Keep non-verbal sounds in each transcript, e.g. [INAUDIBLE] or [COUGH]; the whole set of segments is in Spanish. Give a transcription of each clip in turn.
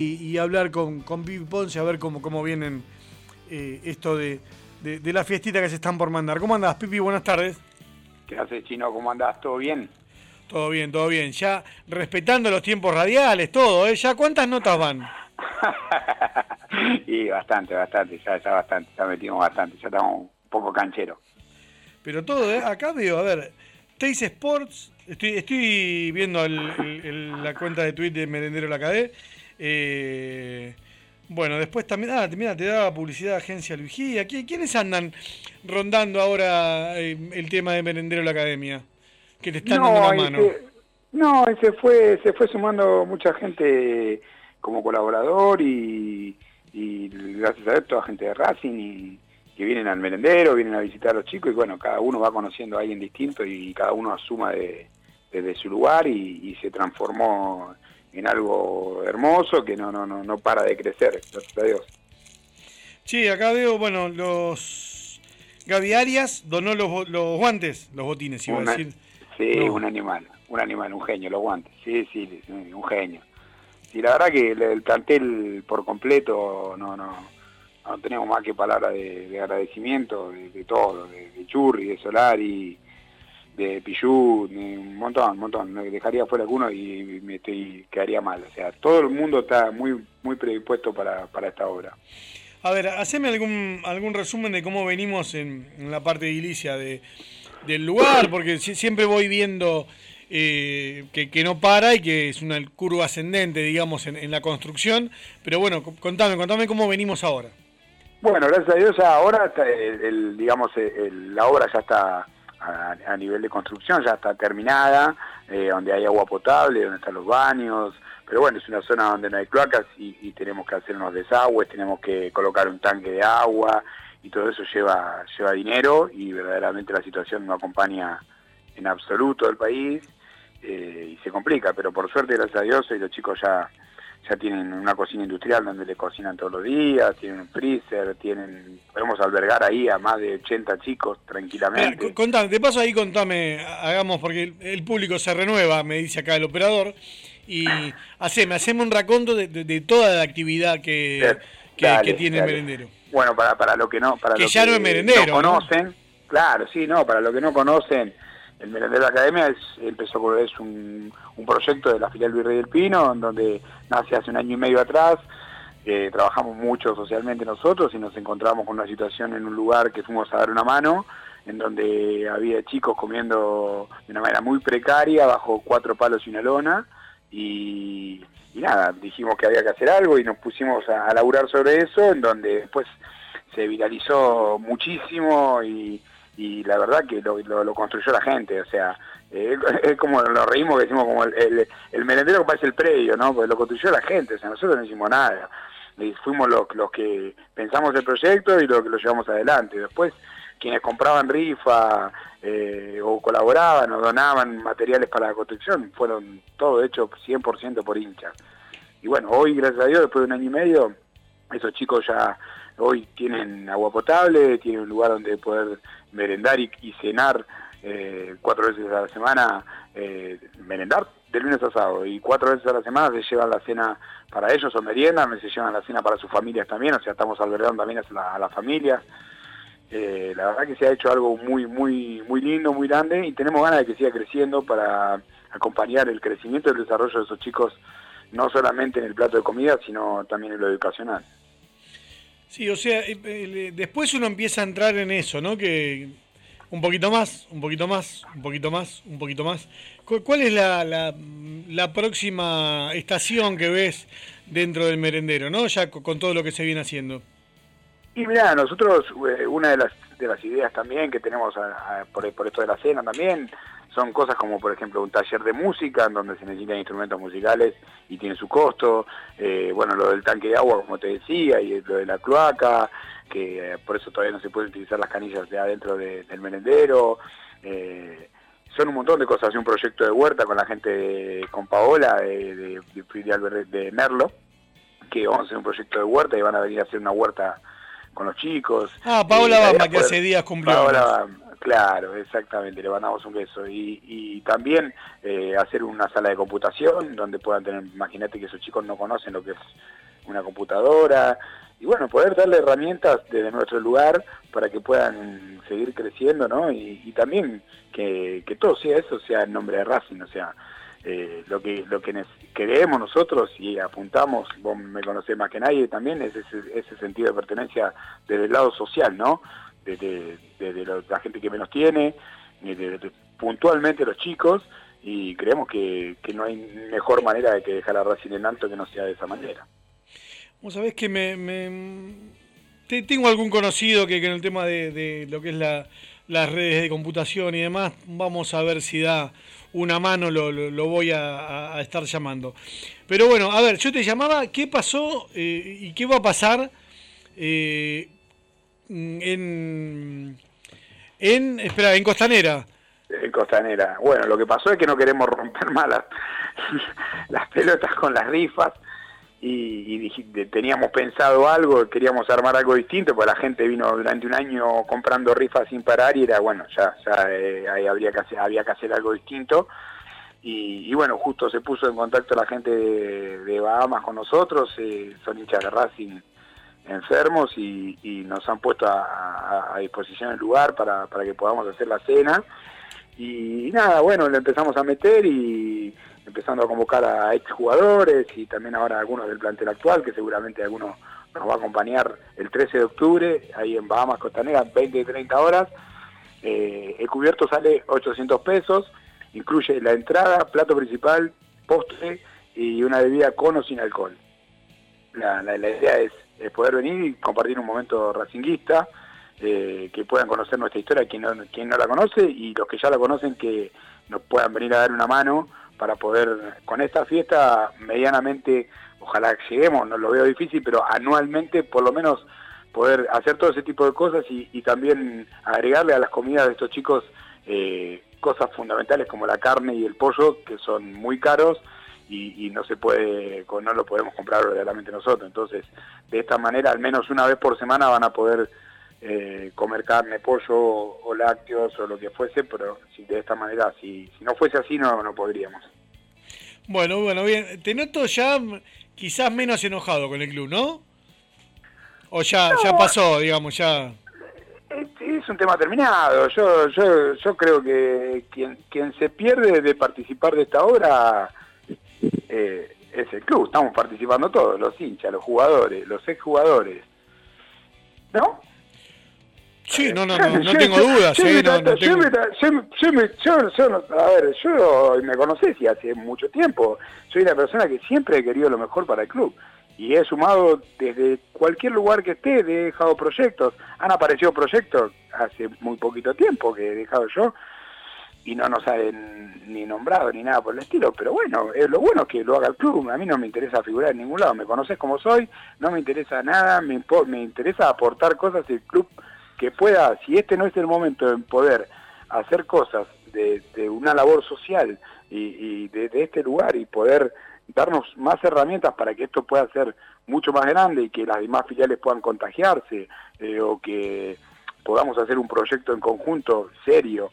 y, hablar con, con Pipi Ponce a ver cómo, cómo vienen eh, esto de, de, la fiestita que se están por mandar. ¿Cómo andás, Pipi? Buenas tardes. ¿Qué haces, Chino? ¿Cómo andás? ¿Todo bien? Todo bien, todo bien. Ya respetando los tiempos radiales, todo, ¿eh? ¿Ya cuántas notas van? [LAUGHS] y bastante, bastante, ya, ya bastante, ya metimos bastante, ya estamos un poco cancheros. Pero todo, ¿eh? Acá veo, a ver, Taste Sports, estoy, estoy viendo la cuenta de Twitter de Merendero La Cadé, eh, bueno, después también, ah, mira, te da publicidad Agencia Luigía. ¿Quiénes andan rondando ahora eh, el tema de Merendero la Academia? Que te están dando la mano. no, se fue, se fue sumando mucha gente como colaborador y, gracias a esto, gente de Racing y que vienen al merendero, vienen a visitar a los chicos y bueno, cada uno va conociendo a alguien distinto y cada uno asuma desde su lugar y se transformó en algo hermoso que no, no, no, no para de crecer, gracias a Dios. Sí, acá veo, bueno, los Gaby Arias donó los, los guantes, los botines, iba a decir. Sí, un animal, un animal, un genio, los guantes, sí, sí, un genio. Y la verdad que el, plantel por completo no, no, no tenemos más que palabras de, agradecimiento de, todo, de, de Churri, de Solari, de Pichu, un montón, un montón. Dejaría fuera alguno y me estoy, quedaría mal. O sea, todo el mundo está muy, muy predispuesto para, para esta obra. A ver, haceme algún, algún resumen de cómo venimos en, la parte de edilicia de, del lugar, porque siempre voy viendo eh, que, que, no para y que es una curva ascendente, digamos, en, la construcción. Pero bueno, contame, contame cómo venimos ahora. Bueno, gracias a Dios ahora, el, digamos, la obra ya está a, nivel de construcción, ya está terminada, eh, donde hay agua potable, donde están los baños, pero bueno, es una zona donde no hay cloacas y, tenemos que hacer unos desagües, tenemos que colocar un tanque de agua y todo eso lleva, lleva dinero y verdaderamente la situación no acompaña en absoluto el país eh, y se complica, pero por suerte, gracias a Dios, y los chicos ya ya tienen una cocina industrial donde le cocinan todos los días, tienen un freezer, tienen podemos albergar ahí a más de 80 chicos tranquilamente. contame, de paso ahí contame, hagamos, porque el, público se renueva, me dice acá el operador, y haceme, haceme un raconto de, toda la actividad que, que, tiene el merendero. Bueno, para, para lo que no, para que ya no es merendero, conocen, claro, sí, no, para lo que no conocen, el Merendero Academia es, empezó es un, un, proyecto de la filial Virrey del Pino, donde nace hace un año y medio atrás. Eh, trabajamos mucho socialmente nosotros y nos encontramos con una situación en un lugar que fuimos a dar una mano, en donde había chicos comiendo de una manera muy precaria, bajo cuatro palos y una lona, y, nada, dijimos que había que hacer algo y nos pusimos a, a laburar sobre eso, en donde después se viralizó muchísimo y y la verdad que lo, lo, construyó la gente, o sea, eh, [LAUGHS] es como lo reímos que decimos como el, merendero que parece el predio, ¿no? Porque lo construyó la gente, o sea, nosotros no hicimos nada, y fuimos los, los que pensamos el proyecto y los que lo llevamos adelante. Después, quienes compraban rifa eh, o colaboraban o donaban materiales para la construcción, fueron todo hecho 100% por hinchas. Y bueno, hoy, gracias a Dios, después de un año y medio, esos chicos ya hoy tienen agua potable, tienen un lugar donde poder merendar y, cenar eh, cuatro veces a la semana, eh, merendar de lunes a sábado y cuatro veces a la semana se llevan la cena para ellos o merienda, se llevan la cena para sus familias también, o sea, estamos albergando también a, las familias. Eh, la verdad que se ha hecho algo muy, muy, muy lindo, muy grande y tenemos ganas de que siga creciendo para acompañar el crecimiento y el desarrollo de esos chicos, no solamente en el plato de comida, sino también en lo educacional. Sí, o sea, eh, eh, después uno empieza a entrar en eso, ¿no? Que un poquito más, un poquito más, un poquito más, un poquito más. ¿Cuál es la, la, próxima estación que ves dentro del merendero, ¿no? Ya con todo lo que se viene haciendo. Y mira, nosotros, eh, una de las, de las ideas también que tenemos por, por esto de la cena también, son cosas como por ejemplo un taller de música en donde se necesitan instrumentos musicales y tiene su costo, eh, bueno lo del tanque de agua como te decía y lo de la cloaca, que eh, por eso todavía no se pueden utilizar las canillas de adentro del merendero, eh, son un montón de cosas, un proyecto de huerta con la gente, con Paola de, de, de, Merlo, que vamos a hacer un proyecto de huerta y van a venir a hacer una huerta con los chicos. Ah, Paola Bamba, que hace días cumplió. Claro, exactamente, le mandamos un beso. Y, y también eh, hacer una sala de computación donde puedan tener, imagínate que esos chicos no conocen lo que es una computadora, y bueno, poder darle herramientas desde nuestro lugar para que puedan seguir creciendo, ¿no? Y, también que, todo sea eso, sea en nombre de Racing, o sea, eh, lo que lo que queremos nosotros y apuntamos, vos me conocés más que nadie también, es ese, sentido de pertenencia desde el lado social, ¿no? Desde, la gente que menos tiene, desde, puntualmente los chicos, y creemos que, no hay mejor manera de que dejar a Racing en alto que no sea de esa manera. Vos sabés que me, tengo algún conocido que, en el tema de, lo que es la, las redes de computación y demás, vamos a ver si da una mano, lo, voy a, estar llamando. Pero bueno, a ver, yo te llamaba, ¿qué pasó eh, y qué va a pasar eh, en, en, espera, en Costanera? En Costanera. Bueno, lo que pasó es que no queremos romper más las [LAUGHS] pelotas con las rifas y, teníamos pensado algo, queríamos armar algo distinto, porque la gente vino durante un año comprando rifas sin parar y era bueno, ya, ya eh, ahí habría que hacer, había que hacer algo distinto. Y, bueno, justo se puso en contacto la gente de, Bahamas con nosotros, eh, son hinchas de Racing enfermos y, nos han puesto a, disposición el lugar para, para que podamos hacer la cena. Y nada, bueno, le empezamos a meter y empezando a convocar a exjugadores y también ahora algunos del plantel actual, que seguramente algunos nos va a acompañar el 13 de octubre, ahí en Bahamas Costanera, 20 y 30 horas. Eh, el cubierto sale 800 pesos, incluye la entrada, plato principal, postre y una bebida con o sin alcohol. La, idea es, poder venir y compartir un momento racinguista, eh, que puedan conocer nuestra historia, quien no, quien no la conoce, y los que ya la conocen que nos puedan venir a dar una mano para poder, con esta fiesta, medianamente, ojalá lleguemos, no lo veo difícil, pero anualmente por lo menos poder hacer todo ese tipo de cosas y, también agregarle a las comidas de estos chicos eh, cosas fundamentales como la carne y el pollo, que son muy caros y, no se puede, no lo podemos comprar verdaderamente nosotros. Entonces, de esta manera, al menos una vez por semana van a poder eh, comer carne, pollo o lácteos o lo que fuese, pero si de esta manera, si, si no fuese así, no, no podríamos. Bueno, bueno, bien. Te noto ya quizás menos enojado con el club, ¿no? O ya, ya pasó, digamos, ya. Es, un tema terminado. Yo, yo, yo creo que quien, quien se pierde de participar de esta obra eh, es el club. Estamos participando todos, los hinchas, los jugadores, los exjugadores. ¿No? Sí, no, no, no, no tengo dudas. Yo, a ver, yo me conocí hace mucho tiempo. Soy una persona que siempre he querido lo mejor para el club. Y he sumado desde cualquier lugar que esté, he dejado proyectos. Han aparecido proyectos hace muy poquito tiempo que he dejado yo y no nos han ni nombrado ni nada por el estilo, pero bueno, es lo bueno que lo haga el club, a mí no me interesa figurar en ningún lado, me conoces como soy, no me interesa nada, me, me interesa aportar cosas el club que pueda, si este no es el momento de poder hacer cosas de, una labor social y, de, este lugar y poder darnos más herramientas para que esto pueda ser mucho más grande y que las demás filiales puedan contagiarse eh, o que podamos hacer un proyecto en conjunto serio.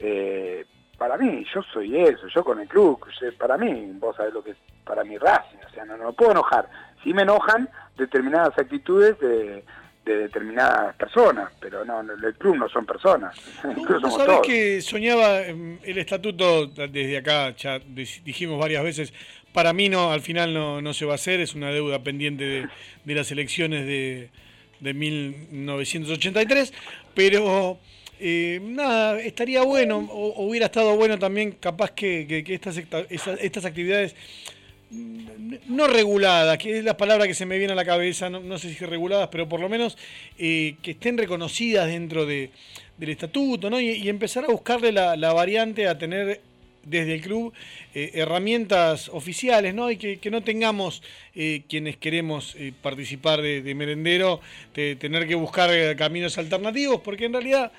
Eh, para mí, yo soy eso, yo con el club, para mí, vos sabés lo que es para mi Racing, o sea, no, no me puedo enojar. Si me enojan determinadas actitudes de, de determinadas personas, pero no, el club no son personas. [LAUGHS] ¿No, sabés que soñaba em, el estatuto desde acá, ya dijimos varias veces, para mí no, al final no, no se va a hacer, es una deuda pendiente de, de las elecciones de, de 1983, pero eh, nada, estaría bueno, o, hubiera estado bueno también capaz que, que, estas, estas actividades no reguladas, que es la palabra que se me viene a la cabeza, no, sé si reguladas, pero por lo menos eh, que estén reconocidas dentro de, del estatuto, ¿no? Y, empezar a buscarle la, variante a tener desde el club eh, herramientas oficiales, ¿no? Y que, no tengamos eh, quienes queremos participar de, merendero, de tener que buscar caminos alternativos, porque en realidad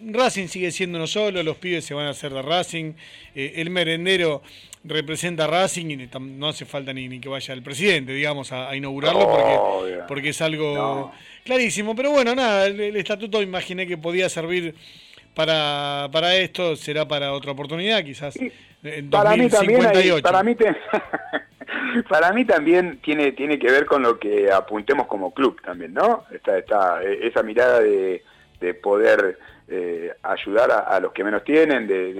Racing sigue siendo uno solo, los pibes se van a hacer de Racing, el merendero representa Racing y no hace falta ni, que vaya el presidente, digamos, a, inaugurarlo porque, porque es algo clarísimo. Pero bueno, nada, el, estatuto imaginé que podía servir para, para esto, será para otra oportunidad, quizás. En para mí también, para mí, [LAUGHS] para mí también tiene tiene que ver con lo que apuntemos como club también, ¿no? Está, está esa mirada de, de poder eh, ayudar a, los que menos tienen, de,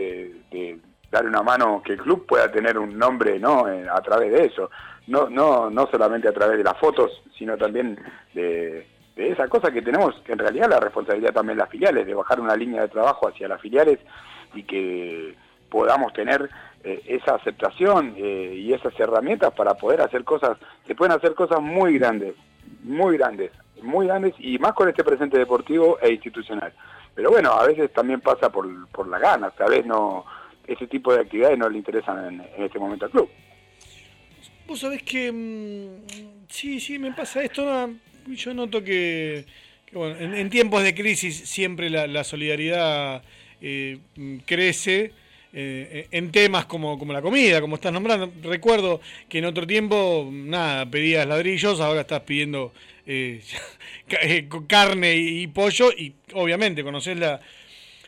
de, dar una mano, que el club pueda tener un nombre, ¿no? Eh, a través de eso, no no no solamente a través de las fotos, sino también de de esa cosa que tenemos, que en realidad la responsabilidad también las filiales, de bajar una línea de trabajo hacia las filiales y que podamos tener eh, esa aceptación eh, y esas herramientas para poder hacer cosas, se pueden hacer cosas muy grandes, muy grandes, muy grandes y más con este presente deportivo e institucional. Pero bueno, a veces también pasa por, por la gana, tal vez no, ese tipo de actividades no le interesan en, este momento al club. Vos sabés que mm, sí, sí, me pasa esto, yo noto que, bueno, en, tiempos de crisis siempre la, solidaridad eh, crece. Eh, en temas como, como la comida, como estás nombrando. Recuerdo que en otro tiempo, nada, pedías ladrillos, ahora estás pidiendo eh, [LAUGHS] carne y, pollo y obviamente conoces la,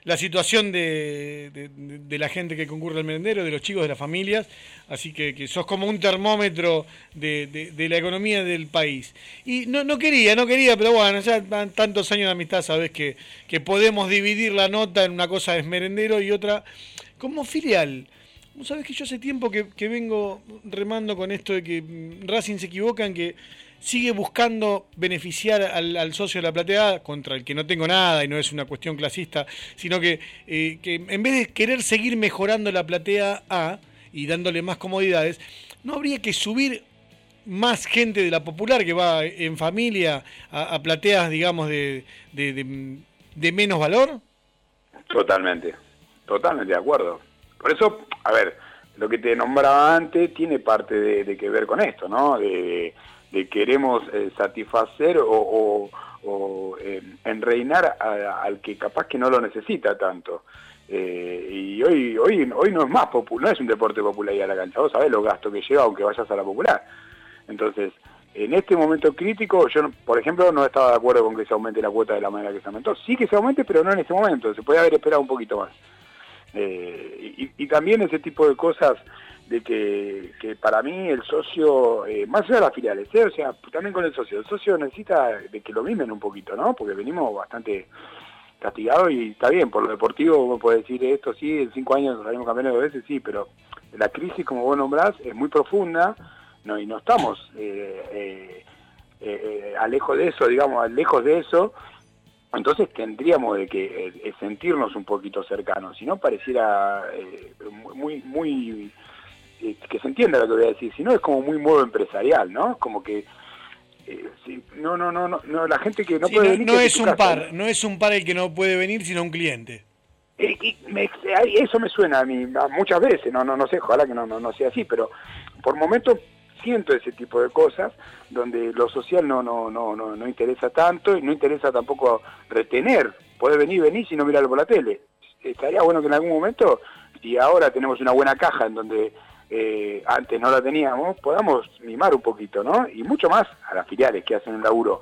la situación de, de, la gente que concurre al merendero, de los chicos, de las familias, así que, que sos como un termómetro de, la economía del país. Y no, no quería, no quería, pero bueno, ya tantos años de amistad, sabes que, que podemos dividir la nota en una cosa es merendero y otra como filial. Sabes que yo hace tiempo que, que vengo remando con esto de que mm, Racing se equivoca en que sigue buscando beneficiar al, socio de la platea, contra el que no tengo nada y no es una cuestión clasista, sino que, eh, que en vez de querer seguir mejorando la platea A y dándole más comodidades, ¿no habría que subir más gente de la popular que va en familia a, plateas, digamos, de, de, menos valor? Totalmente, totalmente de acuerdo. Por eso, a ver, lo que te nombraba antes tiene parte de, que ver con esto, ¿no? De, de queremos eh, satisfacer o, o, eh, enreinar al que capaz que no lo necesita tanto. Eh, y hoy hoy hoy no es más no es un deporte popular ir a la cancha, vos sabés los gastos que lleva aunque vayas a la popular. Entonces, en este momento crítico, yo, por ejemplo, no estaba de acuerdo con que se aumente la cuota de la manera que se aumentó. Sí que se aumente, pero no en este momento, se puede haber esperado un poquito más. y, y, también ese tipo de cosas de que, que para mí el socio, eh, más allá de las filiales, ¿eh? o sea, también con el socio, el socio necesita de que lo mimen un poquito, ¿no? Porque venimos bastante castigados y está bien, por lo deportivo uno puede decir esto, sí, en cinco años salimos campeones dos veces, sí, pero la crisis, como vos nombrás, es muy profunda no y no estamos eh, eh, lejos de eso, digamos, lejos de eso, entonces tendríamos de que sentirnos un poquito cercanos, si no pareciera muy, muy eh, que se entienda lo que voy a decir, si no es como muy modo empresarial, ¿no? Como que eh, no, no, no, no, la gente que no puede venir. No es un par, ¿no? es un par el que no puede venir, sino un cliente. Eh, eso me suena a mí muchas veces, no, no, no sé, ojalá que no, no, no sea así, pero por momentos siento ese tipo de cosas donde lo social no, no, no, no, no interesa tanto y no interesa tampoco retener, puede venir, venir si no mirarlo por la tele. Estaría bueno que en algún momento, y ahora tenemos una buena caja en donde eh, antes no la teníamos, podamos mimar un poquito, ¿no? Y mucho más a las filiales que hacen un laburo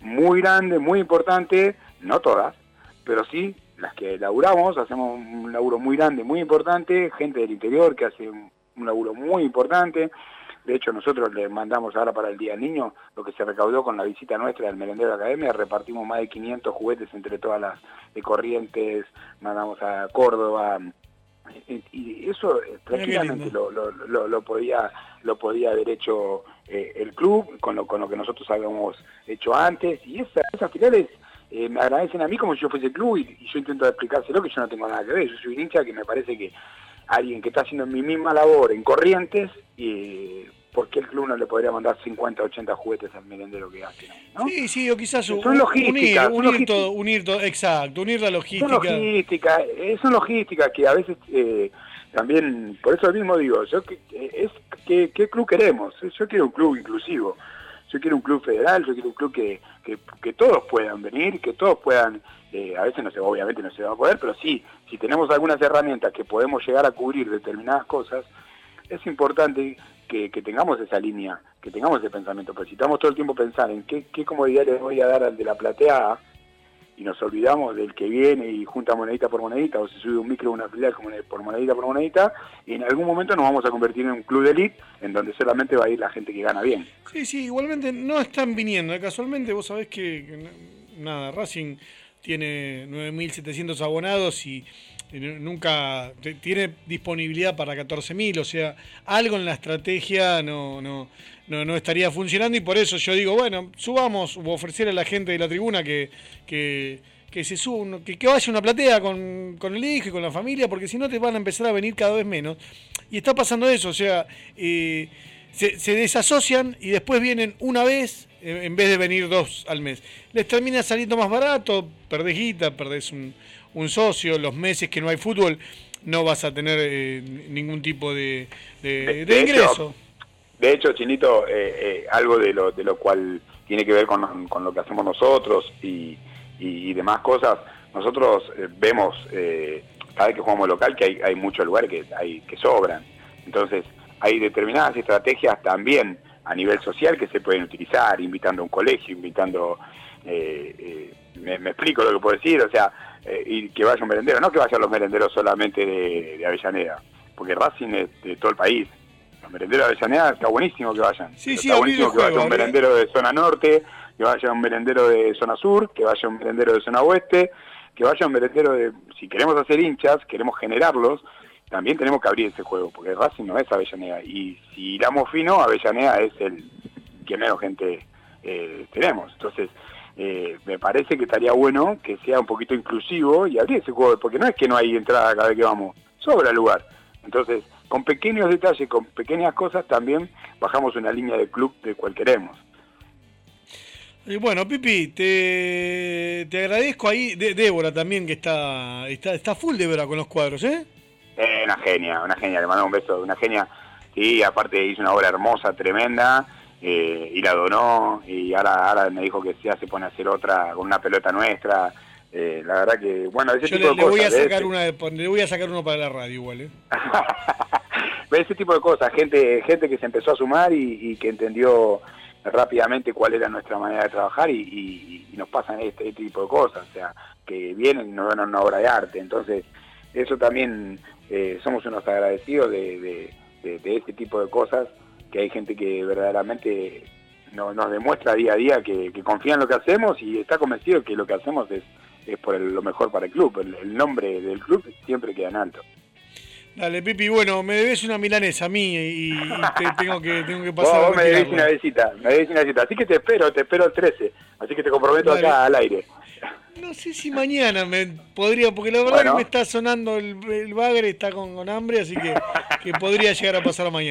muy grande, muy importante, no todas, pero sí las que laburamos, hacemos un laburo muy grande, muy importante, gente del interior que hace un, laburo muy importante. De hecho, nosotros le mandamos ahora para el Día del Niño lo que se recaudó con la visita nuestra del Merendero de Academia. Repartimos más de 500 juguetes entre todas las de Corrientes, mandamos a Córdoba, y eso eh, tranquilamente lo, lo, lo, podía lo podía haber hecho eh, el club con lo, con lo que nosotros habíamos hecho antes. Y esas finales eh, me agradecen a mí como si yo fuese el club y, yo intento explicárselo que yo no tengo nada que ver, yo soy un hincha que me parece que alguien que está haciendo mi misma labor en Corrientes y ¿por qué el club no le podría mandar 50, 80 juguetes al merendero que hace? ¿no? Sí, sí, o quizás son unir, unir, todo, unir todo, exacto, unir la logística. Son logística, eh, son logística que a veces eh, también, por eso mismo digo, yo eh, es que, ¿qué club queremos? Yo quiero un club inclusivo, yo quiero un club federal, yo quiero un club que, que, que todos puedan venir, que todos puedan, a veces no se, obviamente no se va a poder, pero sí, si tenemos algunas herramientas que podemos llegar a cubrir determinadas cosas, es importante que, tengamos esa línea, que tengamos ese pensamiento, pero si estamos todo el tiempo pensando en qué, qué comodidad le voy a dar al de la platea y nos olvidamos del que viene y junta monedita por monedita o se sube un micro una filial por monedita por monedita y en algún momento nos vamos a convertir en un club de elite en donde solamente va a ir la gente que gana bien. Sí, sí, igualmente no están viniendo. ¿eh? Casualmente vos sabés que, nada, Racing tiene 9.700 abonados y nunca tiene disponibilidad para 14.000, o sea, algo en la estrategia no, no, no, estaría funcionando y por eso yo digo, bueno, subamos o ofrecer a la gente de la tribuna que, que, se suba, que, que, vaya una platea con, el hijo y con la familia, porque si no te van a empezar a venir cada vez menos. Y está pasando eso, o sea, eh, se, se desasocian y después vienen una vez en vez de venir dos al mes. Les termina saliendo más barato, perdés guita, perdés un, un socio, los meses que no hay fútbol no vas a tener eh, ningún tipo de, de, ingreso. de hecho, Chinito, eh, eh, algo de lo, de lo cual tiene que ver con, con lo que hacemos nosotros y, y, demás cosas, nosotros vemos cada vez que jugamos local que hay, hay muchos lugares que, hay, que sobran. Entonces, hay determinadas estrategias también a nivel social que se pueden utilizar, invitando a un colegio, invitando... me, me, explico lo que puedo decir, o sea, eh, y que vaya un merendero, no que vayan los merenderos solamente de, Avellaneda, porque Racing es de todo el país. Los merenderos de Avellaneda está buenísimo que vayan. está buenísimo que vaya un merendero de zona norte, que vaya un merendero de zona sur, que vaya un merendero de zona oeste, que vaya un merendero de... Si queremos hacer hinchas, queremos generarlos, también tenemos que abrir ese juego, porque Racing no es Avellaneda. Y si iramos fino, Avellaneda es el que menos gente eh, tenemos. Entonces, eh, me parece que estaría bueno que sea un poquito inclusivo y abrir ese juego, porque no es que no hay entrada cada vez que vamos, sobra el lugar. Entonces, con pequeños detalles, con pequeñas cosas, también bajamos una línea de club de cual queremos. Y bueno, Pipi, te, te agradezco ahí, de, Débora también, que está, está, está full Débora con los cuadros, ¿eh? ¿eh? una genia, una genia, le mando un beso, una genia. Sí, aparte hizo una obra hermosa, tremenda eh, y la donó y ahora, ahora me dijo que ya se pone a hacer otra con una pelota nuestra. Eh, la verdad que, bueno, ese tipo le, de cosas. Voy a sacar una, le voy a sacar uno para la radio igual, ¿eh? [LAUGHS] ese tipo de cosas, gente gente que se empezó a sumar y, que entendió rápidamente cuál era nuestra manera de trabajar y, nos pasan este, este, tipo de cosas, o sea, que vienen y nos dan una obra de arte. Entonces, eso también eh, somos unos agradecidos de, de, de, este tipo de cosas que hay gente que verdaderamente nos, demuestra día a día que, confía en lo que hacemos y está convencido que lo que hacemos es, es por lo mejor para el club. El, nombre del club siempre queda en alto. Dale, Pipi, bueno, me debes una milanesa a mí y, [LAUGHS] tengo, que, tengo que pasar vos, me debes una visita, me debes una visita. Así que te espero, te espero el 13. Así que te comprometo acá al aire. No sé si mañana me podría, porque la verdad que me está sonando el, el bagre, está con, hambre, así que, que podría llegar a pasar mañana.